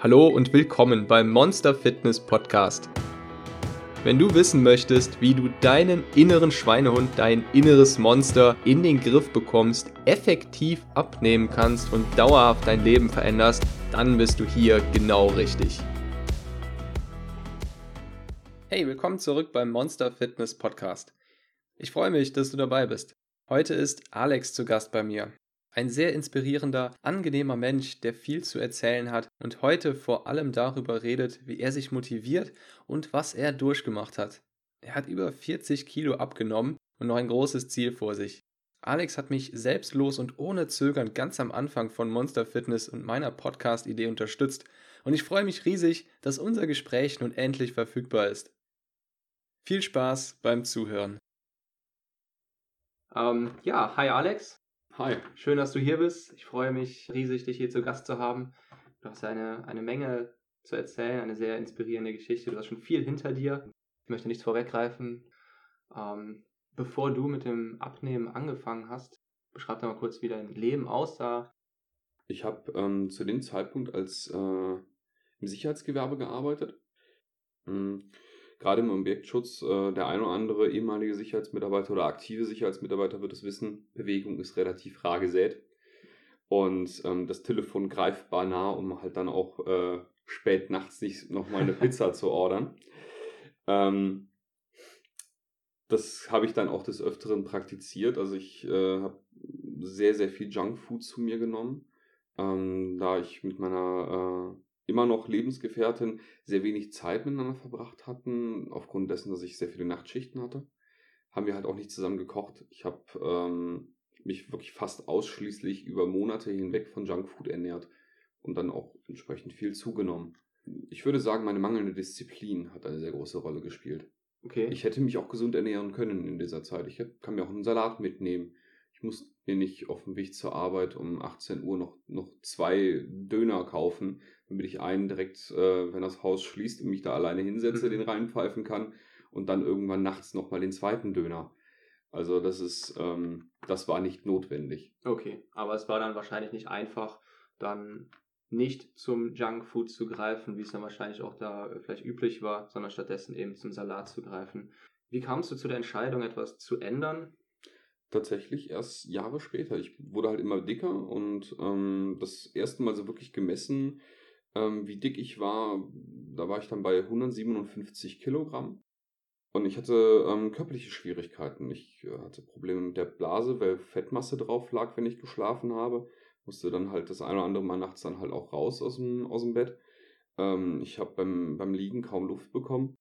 Hallo und willkommen beim Monster Fitness Podcast. Wenn du wissen möchtest, wie du deinen inneren Schweinehund, dein inneres Monster in den Griff bekommst, effektiv abnehmen kannst und dauerhaft dein Leben veränderst, dann bist du hier genau richtig. Hey, willkommen zurück beim Monster Fitness Podcast. Ich freue mich, dass du dabei bist. Heute ist Alex zu Gast bei mir. Ein sehr inspirierender, angenehmer Mensch, der viel zu erzählen hat und heute vor allem darüber redet, wie er sich motiviert und was er durchgemacht hat. Er hat über 40 Kilo abgenommen und noch ein großes Ziel vor sich. Alex hat mich selbstlos und ohne Zögern ganz am Anfang von Monster Fitness und meiner Podcast-Idee unterstützt und ich freue mich riesig, dass unser Gespräch nun endlich verfügbar ist. Viel Spaß beim Zuhören. Ähm, ja, hi Alex. Hi. Schön, dass du hier bist. Ich freue mich riesig, dich hier zu Gast zu haben. Du hast eine, eine Menge zu erzählen, eine sehr inspirierende Geschichte. Du hast schon viel hinter dir. Ich möchte nichts vorweggreifen. Ähm, bevor du mit dem Abnehmen angefangen hast, beschreib doch mal kurz, wie dein Leben aussah. Ich habe ähm, zu dem Zeitpunkt als äh, im Sicherheitsgewerbe gearbeitet. Mhm gerade im Objektschutz, äh, der ein oder andere ehemalige Sicherheitsmitarbeiter oder aktive Sicherheitsmitarbeiter wird es wissen, Bewegung ist relativ rar gesät. Und ähm, das Telefon greifbar nah, um halt dann auch äh, spät nachts nicht nochmal eine Pizza zu ordern. Ähm, das habe ich dann auch des Öfteren praktiziert. Also ich äh, habe sehr, sehr viel Junkfood zu mir genommen, ähm, da ich mit meiner äh, immer noch Lebensgefährtin sehr wenig Zeit miteinander verbracht hatten, aufgrund dessen, dass ich sehr viele Nachtschichten hatte, haben wir halt auch nicht zusammen gekocht. Ich habe ähm, mich wirklich fast ausschließlich über Monate hinweg von Junkfood ernährt und dann auch entsprechend viel zugenommen. Ich würde sagen, meine mangelnde Disziplin hat eine sehr große Rolle gespielt. Okay. Ich hätte mich auch gesund ernähren können in dieser Zeit. Ich kann mir auch einen Salat mitnehmen. Ich muss mir nicht auf dem Weg zur Arbeit um 18 Uhr noch, noch zwei Döner kaufen, damit ich einen direkt, äh, wenn das Haus schließt und mich da alleine hinsetze, mhm. den reinpfeifen kann und dann irgendwann nachts nochmal den zweiten Döner. Also das ist, ähm, das war nicht notwendig. Okay, aber es war dann wahrscheinlich nicht einfach, dann nicht zum Junkfood zu greifen, wie es dann wahrscheinlich auch da vielleicht üblich war, sondern stattdessen eben zum Salat zu greifen. Wie kamst du zu der Entscheidung, etwas zu ändern? Tatsächlich erst Jahre später. Ich wurde halt immer dicker und ähm, das erste Mal so wirklich gemessen, ähm, wie dick ich war, da war ich dann bei 157 Kilogramm. Und ich hatte ähm, körperliche Schwierigkeiten. Ich äh, hatte Probleme mit der Blase, weil Fettmasse drauf lag, wenn ich geschlafen habe. Musste dann halt das eine oder andere Mal nachts dann halt auch raus aus dem, aus dem Bett. Ähm, ich habe beim, beim Liegen kaum Luft bekommen.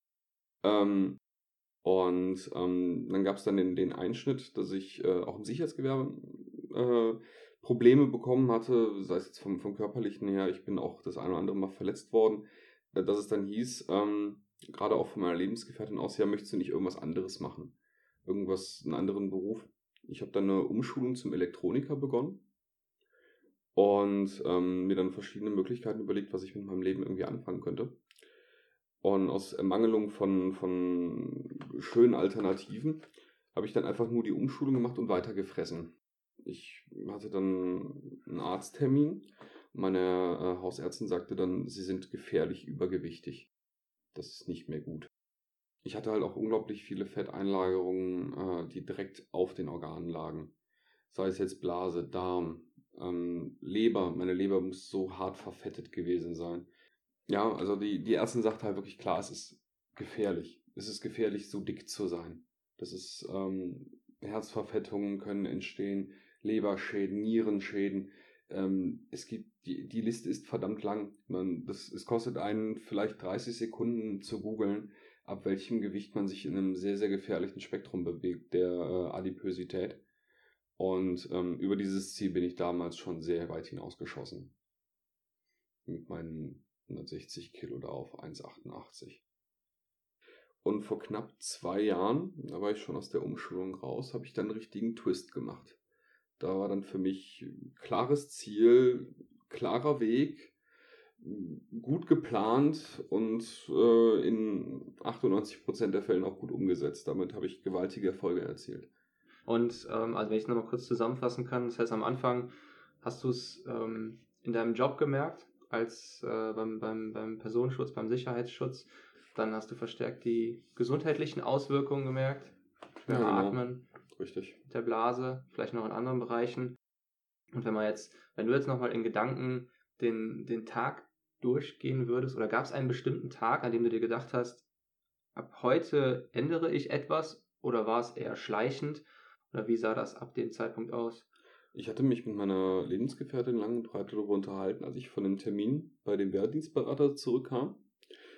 Ähm, und ähm, dann gab es dann den, den Einschnitt, dass ich äh, auch im Sicherheitsgewerbe äh, Probleme bekommen hatte, sei es jetzt vom, vom körperlichen her, ich bin auch das eine oder andere Mal verletzt worden, äh, dass es dann hieß, ähm, gerade auch von meiner Lebensgefährtin aus, ja, möchtest du nicht irgendwas anderes machen? Irgendwas, einen anderen Beruf? Ich habe dann eine Umschulung zum Elektroniker begonnen und ähm, mir dann verschiedene Möglichkeiten überlegt, was ich mit meinem Leben irgendwie anfangen könnte. Und aus Ermangelung von, von schönen Alternativen habe ich dann einfach nur die Umschulung gemacht und weiter gefressen ich hatte dann einen Arzttermin. Meine äh, Hausärztin sagte dann, sie sind gefährlich übergewichtig. Das ist nicht mehr gut. Ich hatte halt auch unglaublich viele Fetteinlagerungen, äh, die direkt auf den Organen lagen. Sei es jetzt Blase, Darm, ähm, Leber. Meine Leber muss so hart verfettet gewesen sein. Ja, also die, die Ärztin sagt halt wirklich klar, es ist gefährlich. Es ist gefährlich, so dick zu sein. Das ist, ähm, Herzverfettungen können entstehen, Leberschäden, Nierenschäden. Ähm, es gibt, die, die Liste ist verdammt lang. Man, das, es kostet einen vielleicht 30 Sekunden zu googeln, ab welchem Gewicht man sich in einem sehr, sehr gefährlichen Spektrum bewegt, der äh, Adipösität. Und ähm, über dieses Ziel bin ich damals schon sehr weit hinausgeschossen. Mit meinen 160 Kilo da auf 1,88. Und vor knapp zwei Jahren, da war ich schon aus der Umschulung raus, habe ich dann einen richtigen Twist gemacht. Da war dann für mich klares Ziel, klarer Weg, gut geplant und äh, in 98% der Fällen auch gut umgesetzt. Damit habe ich gewaltige Erfolge erzielt. Und ähm, also wenn ich es nochmal kurz zusammenfassen kann, das heißt am Anfang hast du es ähm, in deinem Job gemerkt als äh, beim, beim, beim Personenschutz, beim Sicherheitsschutz. Dann hast du verstärkt die gesundheitlichen Auswirkungen gemerkt. Schwer ja, genau. atmen. Richtig. Mit der Blase, vielleicht noch in anderen Bereichen. Und wenn man jetzt, wenn du jetzt nochmal in Gedanken den, den Tag durchgehen würdest, oder gab es einen bestimmten Tag, an dem du dir gedacht hast, ab heute ändere ich etwas, oder war es eher schleichend? Oder wie sah das ab dem Zeitpunkt aus? Ich hatte mich mit meiner Lebensgefährtin lang und breit darüber unterhalten, als ich von dem Termin bei dem Wehrdienstberater zurückkam.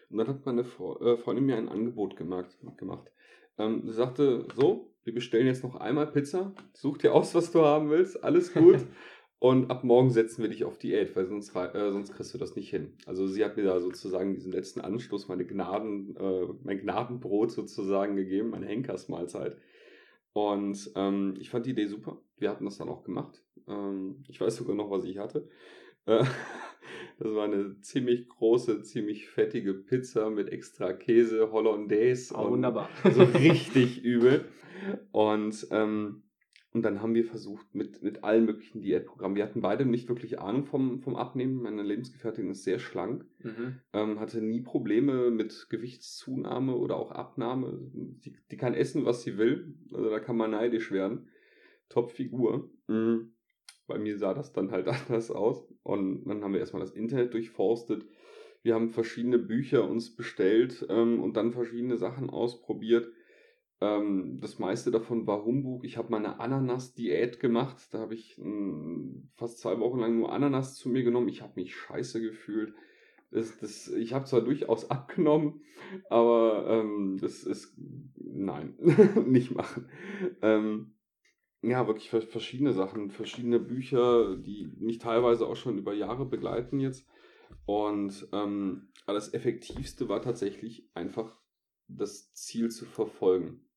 Und dann hat meine äh, Freundin mir ein Angebot gemacht. gemacht. Ähm, sie sagte, so, wir bestellen jetzt noch einmal Pizza, such dir aus, was du haben willst, alles gut. und ab morgen setzen wir dich auf Diät, weil sonst, äh, sonst kriegst du das nicht hin. Also sie hat mir da sozusagen diesen letzten Anstoß, meine Gnaden, äh, mein Gnadenbrot sozusagen gegeben, meine Henkersmahlzeit. Und ähm, ich fand die Idee super. Wir hatten das dann auch gemacht. Ähm, ich weiß sogar noch, was ich hatte. Äh, das war eine ziemlich große, ziemlich fettige Pizza mit extra Käse, Hollandaise. Oh, wunderbar. So richtig übel. Und, ähm, und dann haben wir versucht mit, mit allen möglichen Diätprogrammen. Wir hatten beide nicht wirklich Ahnung vom, vom Abnehmen. Meine Lebensgefährtin ist sehr schlank, mhm. ähm, hatte nie Probleme mit Gewichtszunahme oder auch Abnahme. Die, die kann essen, was sie will. Also da kann man neidisch werden. Top-Figur. Mhm bei mir sah das dann halt anders aus. Und dann haben wir erstmal das Internet durchforstet. Wir haben verschiedene Bücher uns bestellt ähm, und dann verschiedene Sachen ausprobiert. Ähm, das meiste davon war Humbug. Ich habe meine Ananas-Diät gemacht. Da habe ich mh, hm, fast zwei Wochen lang nur Ananas zu mir genommen. Ich habe mich scheiße gefühlt. Das, das, ich habe zwar durchaus abgenommen, aber ähm, das ist, nein, nicht machen. Ähm, ja, wirklich verschiedene Sachen, verschiedene Bücher, die mich teilweise auch schon über Jahre begleiten jetzt. Und ähm, das Effektivste war tatsächlich einfach das Ziel zu verfolgen.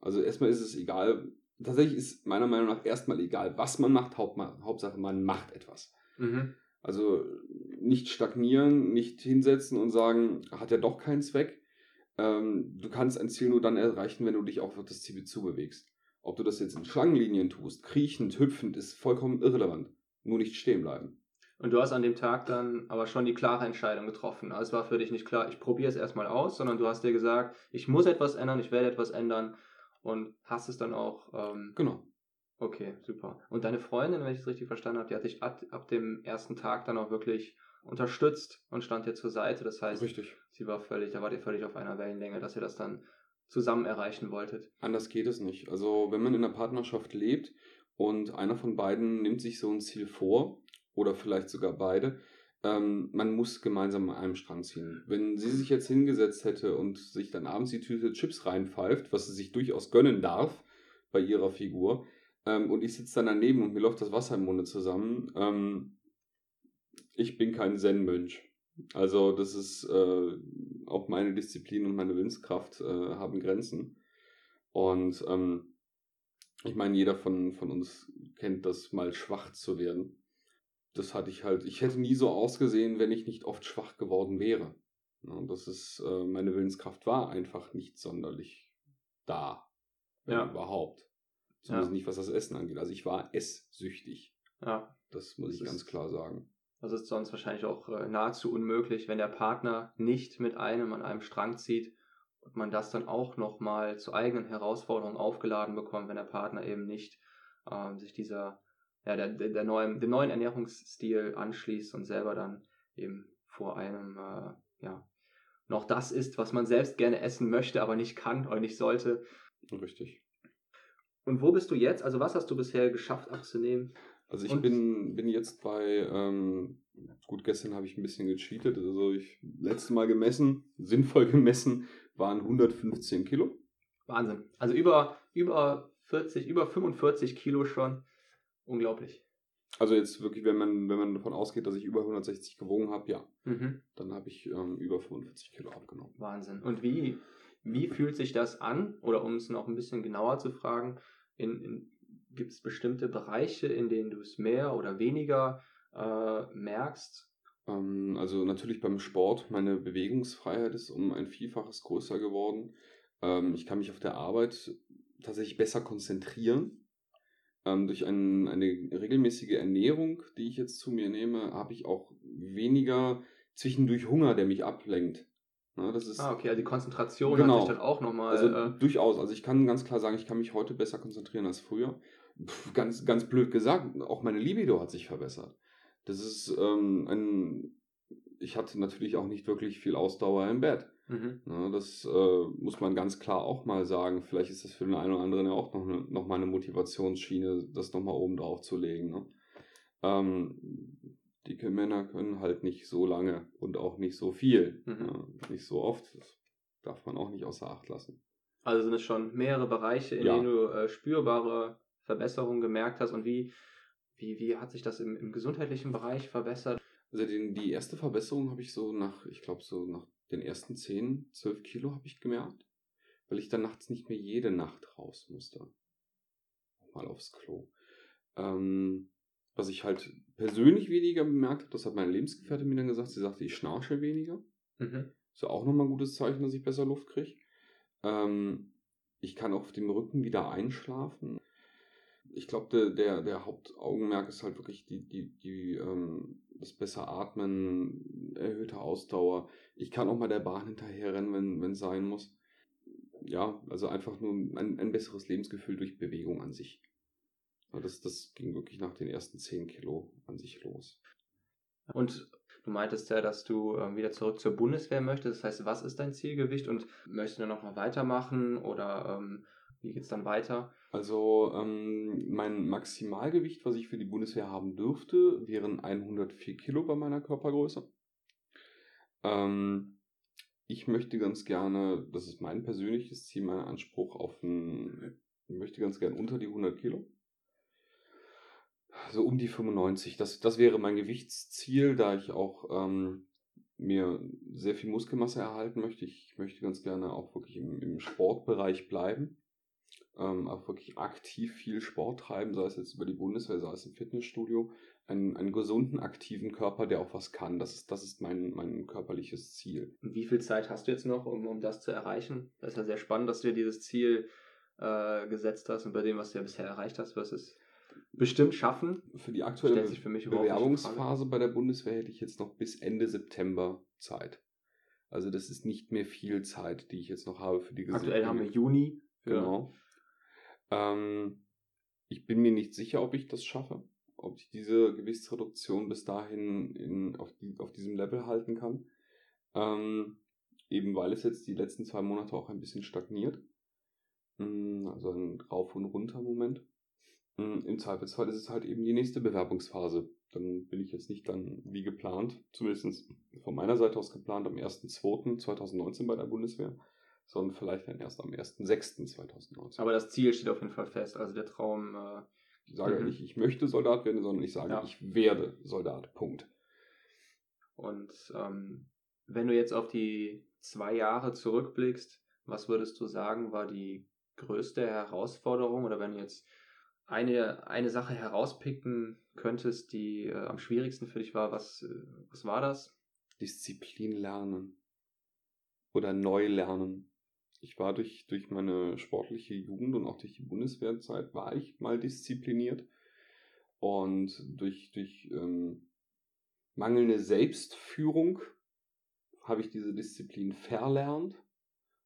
Also erstmal ist es egal, tatsächlich ist meiner Meinung nach erstmal egal, was man macht, Hauptsache man macht etwas. Mhm. Also nicht stagnieren, nicht hinsetzen und sagen, hat ja doch keinen Zweck. Ähm, du kannst ein Ziel nur dann erreichen, wenn du dich auch auf das Ziel zubewegst. Ob du das jetzt in Schlangenlinien tust, kriechend, hüpfend, ist vollkommen irrelevant. Nur nicht stehen bleiben. Und du hast an dem Tag dann aber schon die klare Entscheidung getroffen. Also es war für dich nicht klar, ich probiere es erstmal aus, sondern du hast dir gesagt, ich muss etwas ändern, ich werde etwas ändern und hast es dann auch. Ähm, genau. Okay, super. Und deine Freundin, wenn ich es richtig verstanden habe, die hat dich ab, ab, dem ersten Tag dann auch wirklich unterstützt und stand dir zur Seite. Das heißt, richtig. sie war völlig, da war ihr völlig auf einer Wellenlänge, dass ihr das dann zusammen erreichen wolltet. Anders geht es nicht. Also wenn man in einer Partnerschaft lebt und einer von beiden nimmt sich so ein Ziel vor oder vielleicht sogar beide, ähm, man muss gemeinsam an einem Strang ziehen. Wenn sie sich jetzt hingesetzt hätte und sich dann abends die Tüte Chips reinpfeift, was sie sich durchaus gönnen darf bei ihrer Figur, ähm, und ich sitze dann daneben und mir läuft das Wasser im Munde zusammen, ähm, ich bin kein Zen-Mönch. Also das ist äh, auch meine Disziplin und meine Willenskraft äh, haben Grenzen. Und ähm, ich meine, jeder von, von uns kennt das mal schwach zu werden. Das hatte ich halt, ich hätte nie so ausgesehen, wenn ich nicht oft schwach geworden wäre. Ja, das ist, äh, meine Willenskraft war einfach nicht sonderlich da. Ja. Überhaupt. Zumindest ja. nicht, was das Essen angeht. Also ich war esssüchtig. Ja. Das muss das ich ganz klar sagen. Das ist sonst wahrscheinlich auch äh, nahezu unmöglich, wenn der Partner nicht mit einem an einem Strang zieht und man das dann auch nochmal zu eigenen Herausforderungen aufgeladen bekommt, wenn der Partner eben nicht äh, sich dieser, ja, der, der neuen, dem neuen Ernährungsstil anschließt und selber dann eben vor einem, äh, ja, noch das isst, was man selbst gerne essen möchte, aber nicht kann oder nicht sollte. Richtig. Und wo bist du jetzt? Also was hast du bisher geschafft abzunehmen? Also ich bin, bin jetzt bei, ähm, gut, gestern habe ich ein bisschen gecheatet, also ich letzte Mal gemessen, sinnvoll gemessen, waren 115 Kilo. Wahnsinn. Also über, über 40, über 45 Kilo schon. Unglaublich. Also jetzt wirklich, wenn man, wenn man davon ausgeht, dass ich über 160 gewogen habe, ja. Mhm. Dann habe ich ähm, über 45 Kilo abgenommen. Wahnsinn. Und wie, wie fühlt sich das an? Oder um es noch ein bisschen genauer zu fragen, in, in Gibt es bestimmte Bereiche, in denen du es mehr oder weniger äh, merkst? Ähm, also natürlich beim Sport. Meine Bewegungsfreiheit ist um ein Vielfaches größer geworden. Ähm, ich kann mich auf der Arbeit tatsächlich besser konzentrieren. Ähm, durch ein, eine regelmäßige Ernährung, die ich jetzt zu mir nehme, habe ich auch weniger zwischendurch Hunger, der mich ablenkt. Ja, das ist, ah, okay, also die Konzentration genau. hat sich dann auch nochmal. Also äh, durchaus. Also ich kann ganz klar sagen, ich kann mich heute besser konzentrieren als früher. Pff, ganz, ganz blöd gesagt, auch meine Libido hat sich verbessert. Das ist ähm, ein. Ich hatte natürlich auch nicht wirklich viel Ausdauer im Bett. Mhm. Ja, das äh, muss man ganz klar auch mal sagen. Vielleicht ist das für den einen oder anderen ja auch noch, eine, noch mal eine Motivationsschiene, das nochmal oben drauf zu legen. Ne? Ähm, dicke Männer können halt nicht so lange und auch nicht so viel. Mhm. Ja, nicht so oft. Das darf man auch nicht außer Acht lassen. Also sind es schon mehrere Bereiche, in Ja. denen du äh, spürbare Verbesserungen gemerkt hast. Und wie, wie, wie hat sich das im, im gesundheitlichen Bereich verbessert? Also den, die erste Verbesserung habe ich so nach, ich glaube so nach den ersten 10, 12 Kilo habe ich gemerkt, weil ich dann nachts nicht mehr jede Nacht raus musste. Mal aufs Klo. Ähm, was ich halt persönlich weniger bemerkt habe, das hat meine Lebensgefährtin mir dann gesagt, sie sagte, ich schnarche weniger. Mhm. Ist ja auch nochmal ein gutes Zeichen, dass ich besser Luft kriege. Ähm, ich kann auf dem Rücken wieder einschlafen. Ich glaube, der, der, der Hauptaugenmerk ist halt wirklich die, die, die, ähm, das besser Atmen, erhöhte Ausdauer. Ich kann auch mal der Bahn hinterherrennen, wenn wenn es sein muss. Ja, also einfach nur ein, ein besseres Lebensgefühl durch Bewegung an sich. Das, das ging wirklich nach den ersten 10 Kilo an sich los. Und du meintest ja, dass du ähm, wieder zurück zur Bundeswehr möchtest. Das heißt, was ist dein Zielgewicht und möchtest du noch mal weitermachen oder ähm, wie geht es dann weiter? Also ähm, mein Maximalgewicht, was ich für die Bundeswehr haben dürfte, wären 104 Kilo bei meiner Körpergröße. Ähm, ich möchte ganz gerne, das ist mein persönliches Ziel, mein Anspruch auf ein, ich möchte ganz gerne unter die 100 Kilo. So um die 95. Das, das wäre mein Gewichtsziel, da ich auch ähm, mir sehr viel Muskelmasse erhalten möchte. Ich möchte ganz gerne auch wirklich im, im Sportbereich bleiben ähm, auch wirklich aktiv viel Sport treiben, sei es jetzt über die Bundeswehr, sei es im Fitnessstudio, einen, einen gesunden, aktiven Körper, der auch was kann. Das ist, das ist mein, mein körperliches Ziel. Und wie viel Zeit hast du jetzt noch, um, um das zu erreichen? Das ist ja sehr spannend, dass du dir dieses Ziel äh, gesetzt hast und bei dem, was du ja bisher erreicht hast, wirst du es bestimmt schaffen. Für die aktuelle für Bewerbungsphase bei der Bundeswehr hätte ich jetzt noch bis Ende September Zeit. Also das ist nicht mehr viel Zeit, die ich jetzt noch habe für die Aktuell haben wir Juni. Genau. Ähm, ich bin mir nicht sicher, ob ich das schaffe, ob ich diese Gewichtsreduktion bis dahin in, auf, die, auf diesem Level halten kann. Ähm, eben weil es jetzt die letzten zwei Monate auch ein bisschen stagniert. Mm, Also ein Rauf- und Runter-Moment. Mm, Im Zweifelsfall ist es halt eben die nächste Bewerbungsphase. Dann bin ich jetzt nicht dann wie geplant, zumindest von meiner Seite aus geplant, am 1.2.2019 bei der Bundeswehr, sondern vielleicht dann erst am 1.6.2019. Aber das Ziel steht auf jeden Fall fest. Also der Traum. Äh, Ich sage ja Mhm. nicht, ich möchte Soldat werden, sondern ich sage, Ja. ich werde Soldat. Punkt. Und ähm, wenn du jetzt auf die zwei Jahre zurückblickst, was würdest du sagen, war die größte Herausforderung? Oder wenn du jetzt eine, eine Sache herauspicken könntest, die äh, am schwierigsten für dich war, was, äh, was war das? Disziplin lernen oder neu lernen. Ich war durch, durch meine sportliche Jugend und auch durch die Bundeswehrzeit war ich mal diszipliniert und durch, durch ähm, mangelnde Selbstführung habe ich diese Disziplin verlernt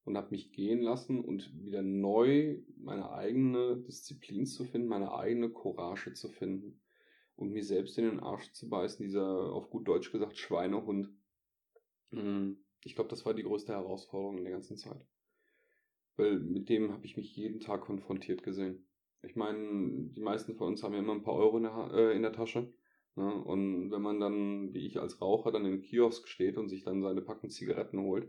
und habe mich gehen lassen und wieder neu meine eigene Disziplin zu finden, meine eigene Courage zu finden und mir selbst in den Arsch zu beißen, dieser auf gut Deutsch gesagt Schweinehund. Mm, Ich glaube, das war die größte Herausforderung in der ganzen Zeit. Weil mit dem habe ich mich jeden Tag konfrontiert gesehen. Ich meine, die meisten von uns haben ja immer ein paar Euro in der, äh, in der Tasche. Ne? Und wenn man dann, wie ich als Raucher, dann im Kiosk steht und sich dann seine Packung Zigaretten holt,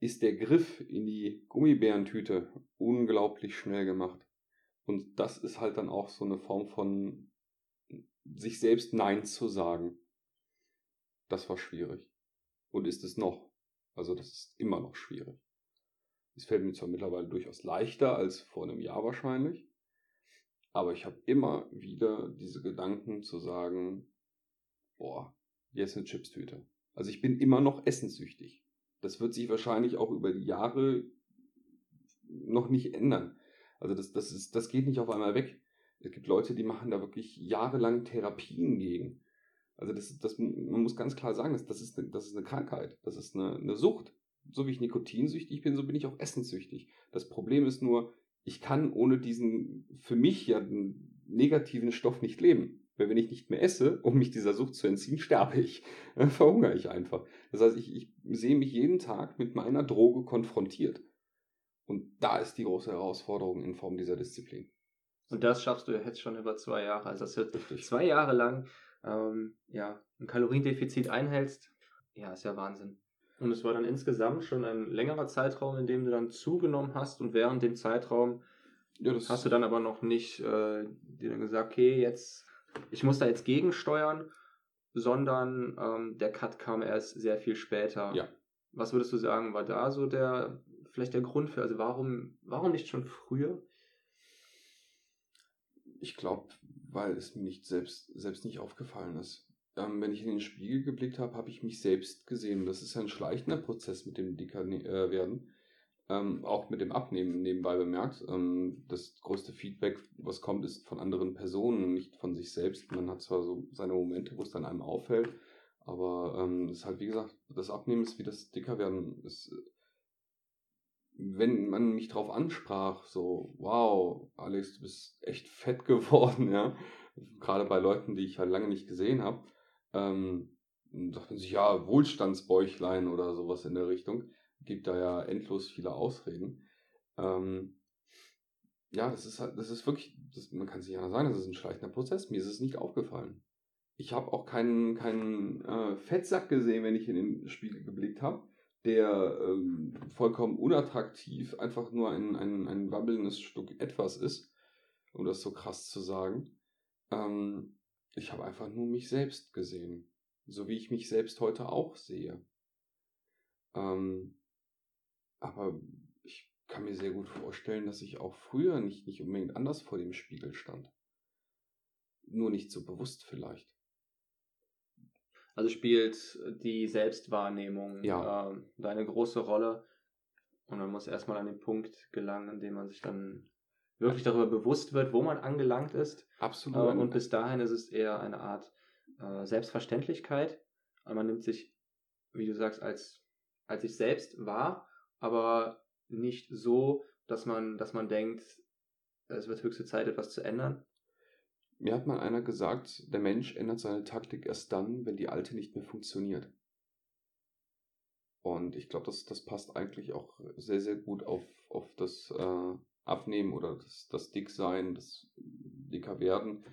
ist der Griff in die Gummibärentüte unglaublich schnell gemacht. Und das ist halt dann auch so eine Form von sich selbst Nein zu sagen. Das war schwierig. Und ist es noch. Also das ist immer noch schwierig. Es fällt mir zwar mittlerweile durchaus leichter als vor einem Jahr wahrscheinlich, aber ich habe immer wieder diese Gedanken zu sagen, boah, jetzt eine Chipstüte. Also ich bin immer noch essenssüchtig. Das wird sich wahrscheinlich auch über die Jahre noch nicht ändern. Also das, das, ist, das geht nicht auf einmal weg. Es gibt Leute, die machen da wirklich jahrelang Therapien gegen. Also das, das, man muss ganz klar sagen, das, ist, eine, das ist eine Krankheit, das ist eine, eine Sucht. So wie ich nikotinsüchtig bin, so bin ich auch essenssüchtig. Das Problem ist nur, ich kann ohne diesen für mich ja negativen Stoff nicht leben. Weil wenn ich nicht mehr esse, um mich dieser Sucht zu entziehen, sterbe ich. Dann verhungere ich einfach. Das heißt, ich, ich sehe mich jeden Tag mit meiner Droge konfrontiert. Und da ist die große Herausforderung in Form dieser Disziplin. Und das schaffst du jetzt schon über zwei Jahre. Also, dass du zwei Jahre lang ähm, ja, ein Kaloriendefizit einhältst, ja, ist ja Wahnsinn. Und es war dann insgesamt schon ein längerer Zeitraum, in dem du dann zugenommen hast und während dem Zeitraum ja, hast du dann aber noch nicht äh, dir dann gesagt, okay, jetzt, ich muss da jetzt gegensteuern, sondern ähm, der Cut kam erst sehr viel später. Ja. Was würdest du sagen, war da so der, vielleicht der Grund für, also warum, warum nicht schon früher? Ich glaube, weil es mir nicht selbst, selbst nicht aufgefallen ist. Ähm, wenn ich in den Spiegel geblickt habe, habe ich mich selbst gesehen. Das ist ein schleichender Prozess mit dem dicker äh. Ähm, auch mit dem Abnehmen nebenbei bemerkt. Ähm, das größte Feedback, was kommt, ist von anderen Personen, nicht von sich selbst. Man hat zwar so seine Momente, wo es dann einem auffällt, aber ähm, ist halt, wie gesagt, das Abnehmen ist wie das Dickerwerden. Ist, wenn man mich drauf ansprach, so, wow, Alex, du bist echt fett geworden, ja. Gerade bei Leuten, die ich halt lange nicht gesehen habe, ähm, sagt man sich, ja, Wohlstandsbäuchlein oder sowas in der Richtung. Gibt da ja endlos viele Ausreden. Ähm, ja, das ist halt, das ist wirklich, das, man kann sich ja sagen, das ist ein schleichender Prozess. Mir ist es nicht aufgefallen. Ich habe auch keinen, keinen äh, Fettsack gesehen, wenn ich in den Spiegel geblickt habe der ähm, vollkommen unattraktiv einfach nur ein, ein, ein wabbelndes Stück etwas ist, um das so krass zu sagen. Ähm, ich habe einfach nur mich selbst gesehen, so wie ich mich selbst heute auch sehe. Ähm, aber ich kann mir sehr gut vorstellen, dass ich auch früher nicht, nicht unbedingt anders vor dem Spiegel stand. Nur nicht so bewusst vielleicht. Also spielt die Selbstwahrnehmung ja. äh, da eine große Rolle. Und man muss erstmal an den Punkt gelangen, an dem man sich dann wirklich darüber bewusst wird, wo man angelangt ist. Absolut. Äh, und bis dahin ist es eher eine Art äh, Selbstverständlichkeit. Und man nimmt sich, wie du sagst, als, als sich selbst wahr, aber nicht so, dass man, dass man denkt, es wird höchste Zeit, etwas zu ändern, mir hat mal einer gesagt, der Mensch ändert seine Taktik erst dann, wenn die alte nicht mehr funktioniert. Und ich glaube, das, das passt eigentlich auch sehr, sehr gut auf, auf das äh, Abnehmen oder das, das Dicksein, das dicker werden.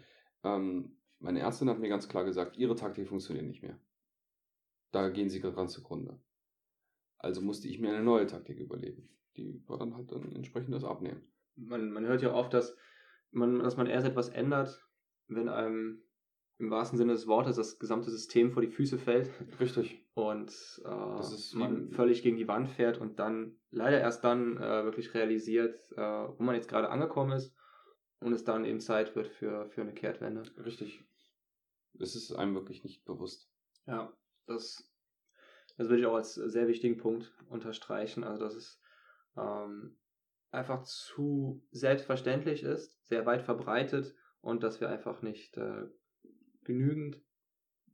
Ähm, meine Ärztin hat mir ganz klar gesagt, ihre Taktik funktioniert nicht mehr. Da gehen sie dran zugrunde. Also musste ich mir eine neue Taktik überlegen. Die war dann halt dann entsprechend das Abnehmen. Man, man hört ja oft, dass man, dass man erst etwas ändert, wenn einem im wahrsten Sinne des Wortes das gesamte System vor die Füße fällt. Richtig. Und äh, man völlig gegen die Wand fährt und dann leider erst dann äh, wirklich realisiert, äh, wo man jetzt gerade angekommen ist und es dann eben Zeit wird für, für eine Kehrtwende. Richtig. Es ist einem wirklich nicht bewusst. Ja, das, das würde ich auch als sehr wichtigen Punkt unterstreichen. Also, dass es ähm, einfach zu selbstverständlich ist, sehr weit verbreitet und dass wir einfach nicht äh, genügend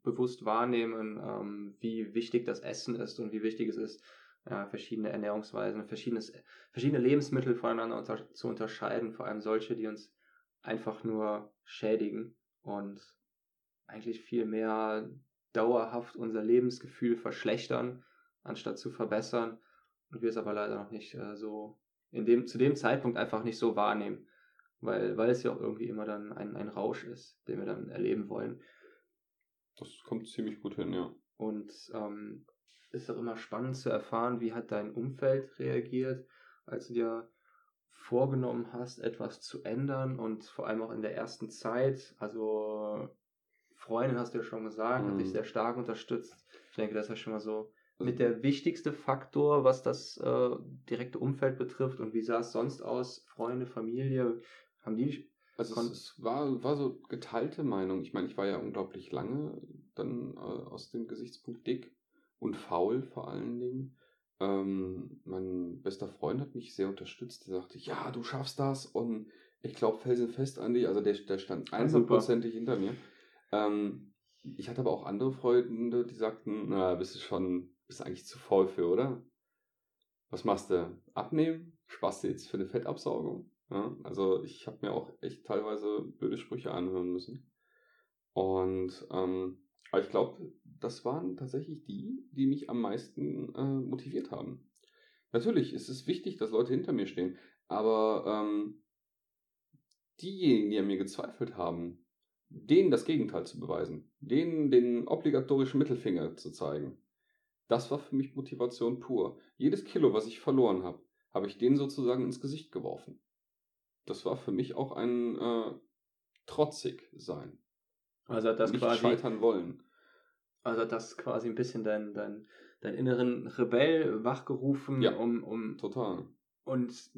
bewusst wahrnehmen, ähm, wie wichtig das Essen ist und wie wichtig es ist, ja, verschiedene Ernährungsweisen, verschiedenes, verschiedene Lebensmittel voneinander unter, zu unterscheiden, vor allem solche, die uns einfach nur schädigen und eigentlich viel mehr dauerhaft unser Lebensgefühl verschlechtern, anstatt zu verbessern. Und wir es aber leider noch nicht äh, so in dem, zu dem Zeitpunkt einfach nicht so wahrnehmen weil, weil es ja auch irgendwie immer dann ein, ein Rausch ist, den wir dann erleben wollen. Das kommt ziemlich gut hin, ja. Und ähm, ist auch immer spannend zu erfahren, wie hat dein Umfeld reagiert, als du dir vorgenommen hast, etwas zu ändern und vor allem auch in der ersten Zeit. Also Freundin hast du ja schon gesagt, mhm. hat dich mhm. sehr stark unterstützt. Ich denke, das ist ja schon mal so also mit der wichtigste Faktor, was das äh, direkte Umfeld betrifft. Und wie sah es sonst aus? Freunde, Familie? Haben die also es, es, war, war so geteilte Meinung. Ich meine, ich war ja unglaublich lange dann äh, aus dem Gesichtspunkt dick und faul vor allen Dingen. Ähm, mein bester Freund hat mich sehr unterstützt. Der sagte, ja, du schaffst das und ich glaube felsenfest an dich. Also der, der stand 100%ig hinter mir. Ähm, Ich hatte aber auch andere Freunde, die sagten, na, bist du schon, bist eigentlich zu faul für, oder? Was machst du? Abnehmen? Sparst du jetzt für eine Fettabsaugung? Ja, also ich habe mir auch echt teilweise blöde Sprüche anhören müssen. Und ähm, aber ich glaube, das waren tatsächlich die, die mich am meisten äh, motiviert haben. Natürlich ist es wichtig, dass Leute hinter mir stehen, aber ähm, diejenigen, die an mir gezweifelt haben, denen das Gegenteil zu beweisen, denen den obligatorischen Mittelfinger zu zeigen, das war für mich Motivation pur. Jedes Kilo, was ich verloren habe, habe ich denen sozusagen ins Gesicht geworfen. Das war für mich auch ein äh, trotzig sein. Also das Nicht quasi scheitern wollen. Also das quasi ein bisschen dein, dein, dein inneren Rebell wachgerufen, Ja. um, um Total. und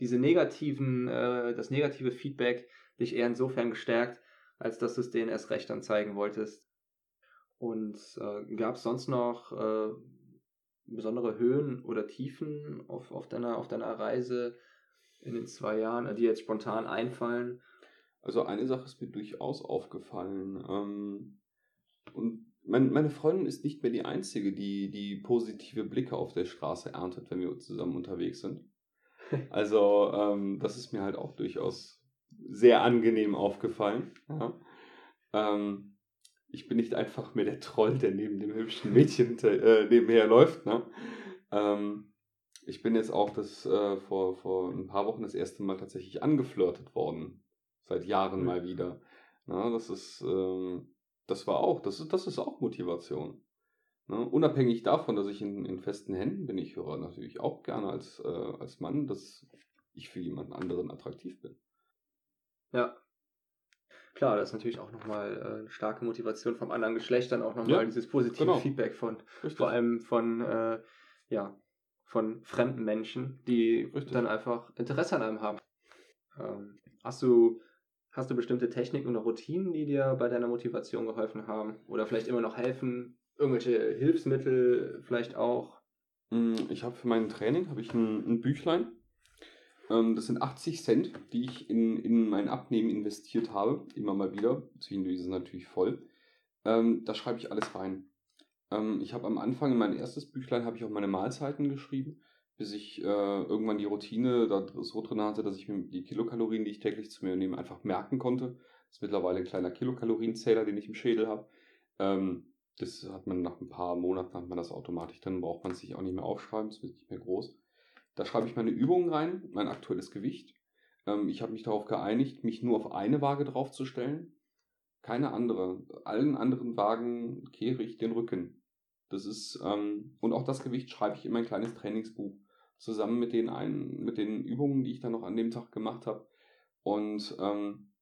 diese negativen, äh, das negative Feedback dich eher insofern gestärkt, als dass du es denen erst recht dann zeigen wolltest. Und äh, gab es sonst noch äh, besondere Höhen oder Tiefen auf, auf, deiner, auf deiner Reise in den zwei Jahren, die jetzt spontan einfallen? Also eine Sache ist mir durchaus aufgefallen. Ähm, und mein, meine Freundin ist nicht mehr die Einzige, die, die positive Blicke auf der Straße erntet, wenn wir zusammen unterwegs sind. Also ähm, das ist mir halt auch durchaus sehr angenehm aufgefallen. Ja. Ähm, ich bin nicht einfach mehr der Troll, der neben dem hübschen Mädchen äh, nebenher läuft. Ne? Ähm, ich bin jetzt auch das äh, vor, vor ein paar Wochen das erste Mal tatsächlich angeflirtet worden. Seit Jahren Mhm. mal wieder. Na, das ist, ähm, das war auch, das ist, das ist auch Motivation. Ne? Unabhängig davon, dass ich in, in festen Händen bin, ich höre natürlich auch gerne als, äh, als Mann, dass ich für jemanden anderen attraktiv bin. Ja. Klar, das ist natürlich auch nochmal äh, eine starke Motivation vom anderen Geschlecht, dann auch nochmal Ja, dieses positive genau. Feedback von, Richtig. vor allem von, äh, ja, von fremden Menschen, die Richtig. dann einfach Interesse an einem haben. Ähm, hast du, hast du bestimmte Techniken oder Routinen, die dir bei deiner Motivation geholfen haben? Oder vielleicht immer noch helfen? Irgendwelche Hilfsmittel vielleicht auch? Mm, Ich habe für mein Training habe ich ein, ein Büchlein. Ähm, Das sind 80 Cent, die ich in, in mein Abnehmen investiert habe. Immer mal wieder. Zwischendurch ist es natürlich voll. Ähm, Da schreibe ich alles rein. Ähm, Ich habe am Anfang in mein erstes Büchlein habe ich auch meine Mahlzeiten geschrieben, bis ich äh, irgendwann die Routine da so drin hatte, dass ich mir die Kilokalorien, die ich täglich zu mir nehme, einfach merken konnte. Das ist mittlerweile ein kleiner Kilokalorienzähler, den ich im Schädel habe. Ähm, das hat man nach ein paar Monaten hat man das automatisch drin, braucht man es sich auch nicht mehr aufschreiben, es wird nicht mehr groß. Da schreibe ich meine Übungen rein, mein aktuelles Gewicht. Ähm, ich habe mich darauf geeinigt, mich nur auf eine Waage draufzustellen, keine andere. Allen anderen Wagen kehre ich den Rücken. Das ist, ähm, und auch das Gewicht schreibe ich in mein kleines Trainingsbuch, zusammen mit den, ein, mit den Übungen, die ich dann noch an dem Tag gemacht habe. Und ähm,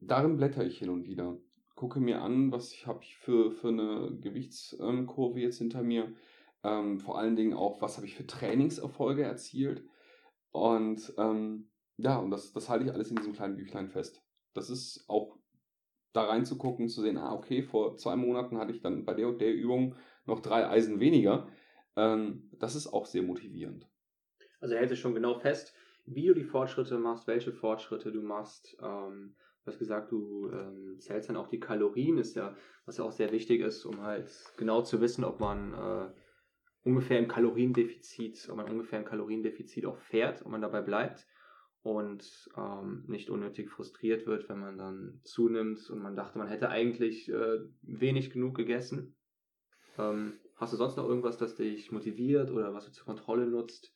darin blätter ich hin und wieder gucke mir an, was ich habe ich für, für eine Gewichtskurve jetzt hinter mir. Ähm, vor allen Dingen auch, was habe ich für Trainingserfolge erzielt. Und ähm, ja, und das, das halte ich alles in diesem kleinen Büchlein fest. Das ist auch da reinzugucken, zu sehen, ah, okay, vor zwei Monaten hatte ich dann bei der und der Übung noch drei Eisen weniger. Ähm, das ist auch sehr motivierend. Also hält es schon genau fest, wie du die Fortschritte machst, welche Fortschritte du machst. Ähm, du hast gesagt, du ähm, zählst dann auch die Kalorien, ist ja, was ja auch sehr wichtig ist, um halt genau zu wissen, ob man äh, ungefähr im Kaloriendefizit, ob man ungefähr im Kaloriendefizit auch fährt, ob man dabei bleibt und ähm, nicht unnötig frustriert wird, wenn man dann zunimmt und man dachte, man hätte eigentlich äh, wenig genug gegessen. Ähm, hast du sonst noch irgendwas, das dich motiviert oder was du zur Kontrolle nutzt?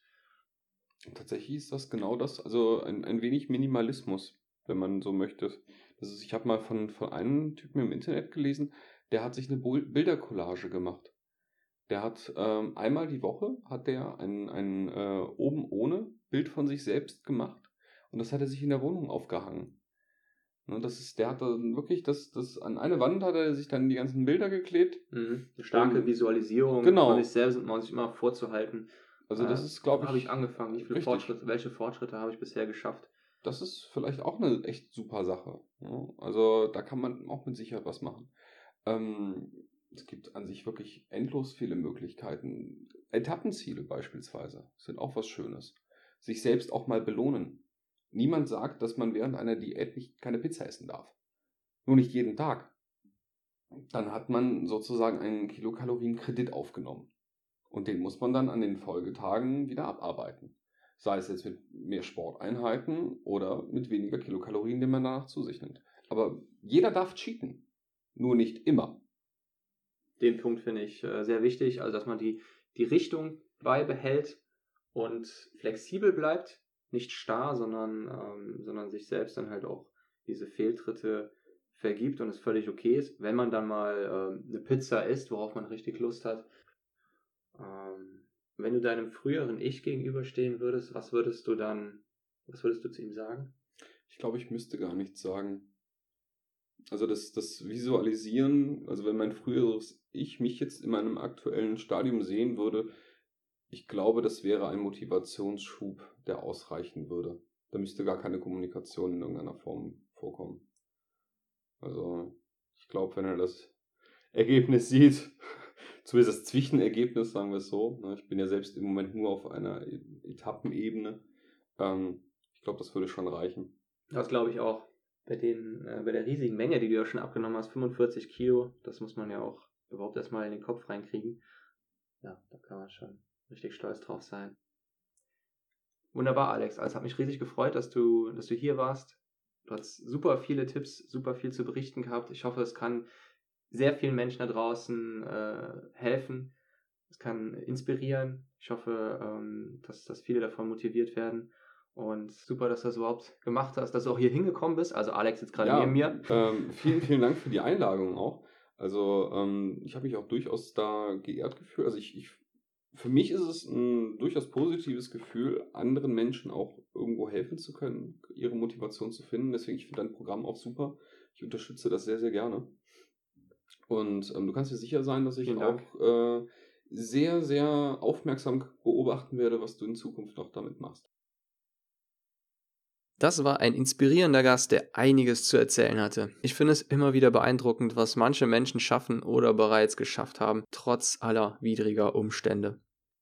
Tatsächlich ist das genau das, also ein, ein wenig Minimalismus, wenn man so möchte. Das ist, ich habe mal von, von einem Typen im Internet gelesen, der hat sich eine Bildercollage gemacht. Der hat ähm, einmal die Woche hat der ein, ein äh, oben ohne Bild von sich selbst gemacht und das hat er sich in der Wohnung aufgehangen. Ne, das ist, der hat dann wirklich das, das an eine Wand hat er sich dann die ganzen Bilder geklebt. Mhm. Eine starke Ähm, Visualisierung genau. von sich selbst und man sich immer vorzuhalten. Also das äh, ist, glaube ich, habe ich angefangen, wie viele. Fortschritte, welche Fortschritte habe ich bisher geschafft? das ist vielleicht auch eine echt super Sache. Ja? Also da kann man auch mit Sicherheit was machen. Ähm, es gibt an sich wirklich endlos viele Möglichkeiten. Etappenziele beispielsweise sind auch was Schönes. Sich selbst auch mal belohnen. Niemand sagt, dass man während einer Diät nicht keine Pizza essen darf. Nur nicht jeden Tag. dann hat man sozusagen einen Kilokalorien-Kredit aufgenommen. Und den muss man dann an den Folgetagen wieder abarbeiten. Sei es jetzt mit mehr Sporteinheiten oder mit weniger Kilokalorien, die man danach zu sich nimmt. Aber jeder darf cheaten. Nur nicht immer. Den Punkt finde ich äh, sehr wichtig, also dass man die, die Richtung beibehält und flexibel bleibt, nicht starr, sondern, ähm, sondern sich selbst dann halt auch diese Fehltritte vergibt und es völlig okay ist, wenn man dann mal ähm, eine Pizza isst, worauf man richtig Lust hat. Ähm, wenn du deinem früheren Ich gegenüberstehen würdest, was würdest du dann, was würdest du zu ihm sagen? Ich glaube, ich müsste gar nichts sagen. Also das, das Visualisieren, also wenn mein früheres Ich mich jetzt in meinem aktuellen Stadium sehen würde, ich glaube, das wäre ein Motivationsschub, der ausreichen würde. Da müsste gar keine Kommunikation in irgendeiner Form vorkommen. Also, ich glaube, wenn er das Ergebnis sieht, zumindest das Zwischenergebnis, sagen wir es so, ne, ich bin ja selbst im Moment nur auf einer e-, Etappenebene, ähm, ich glaube, das würde schon reichen. Das glaube ich auch. Bei, den, äh, bei der riesigen Menge, die du ja schon abgenommen hast, 45 Kilo, das muss man ja auch überhaupt erstmal in den Kopf reinkriegen. Ja, da kann man schon richtig stolz drauf sein. Wunderbar, Alex. Also hat mich riesig gefreut, dass du, dass du hier warst. Du hast super viele Tipps, super viel zu berichten gehabt. Ich hoffe, es kann sehr vielen Menschen da draußen äh, helfen. Es kann inspirieren. Ich hoffe, ähm, dass, dass viele davon motiviert werden. Und super, dass du das überhaupt gemacht hast, dass du auch hier hingekommen bist. Also Alex jetzt gerade ja, neben mir. Ähm, vielen, vielen Dank für die Einladung auch. Also ähm, ich habe mich auch durchaus da geehrt gefühlt. Also ich, ich für mich ist es ein durchaus positives Gefühl, anderen Menschen auch irgendwo helfen zu können, ihre Motivation zu finden. Deswegen, ich finde dein Programm auch super. Ich unterstütze das sehr, sehr gerne. Und ähm, du kannst dir sicher sein, dass ich auch äh, sehr, sehr aufmerksam beobachten werde, was du in Zukunft noch damit machst. Das war ein inspirierender Gast, der einiges zu erzählen hatte. Ich finde es immer wieder beeindruckend, was manche Menschen schaffen oder bereits geschafft haben, trotz aller widriger Umstände.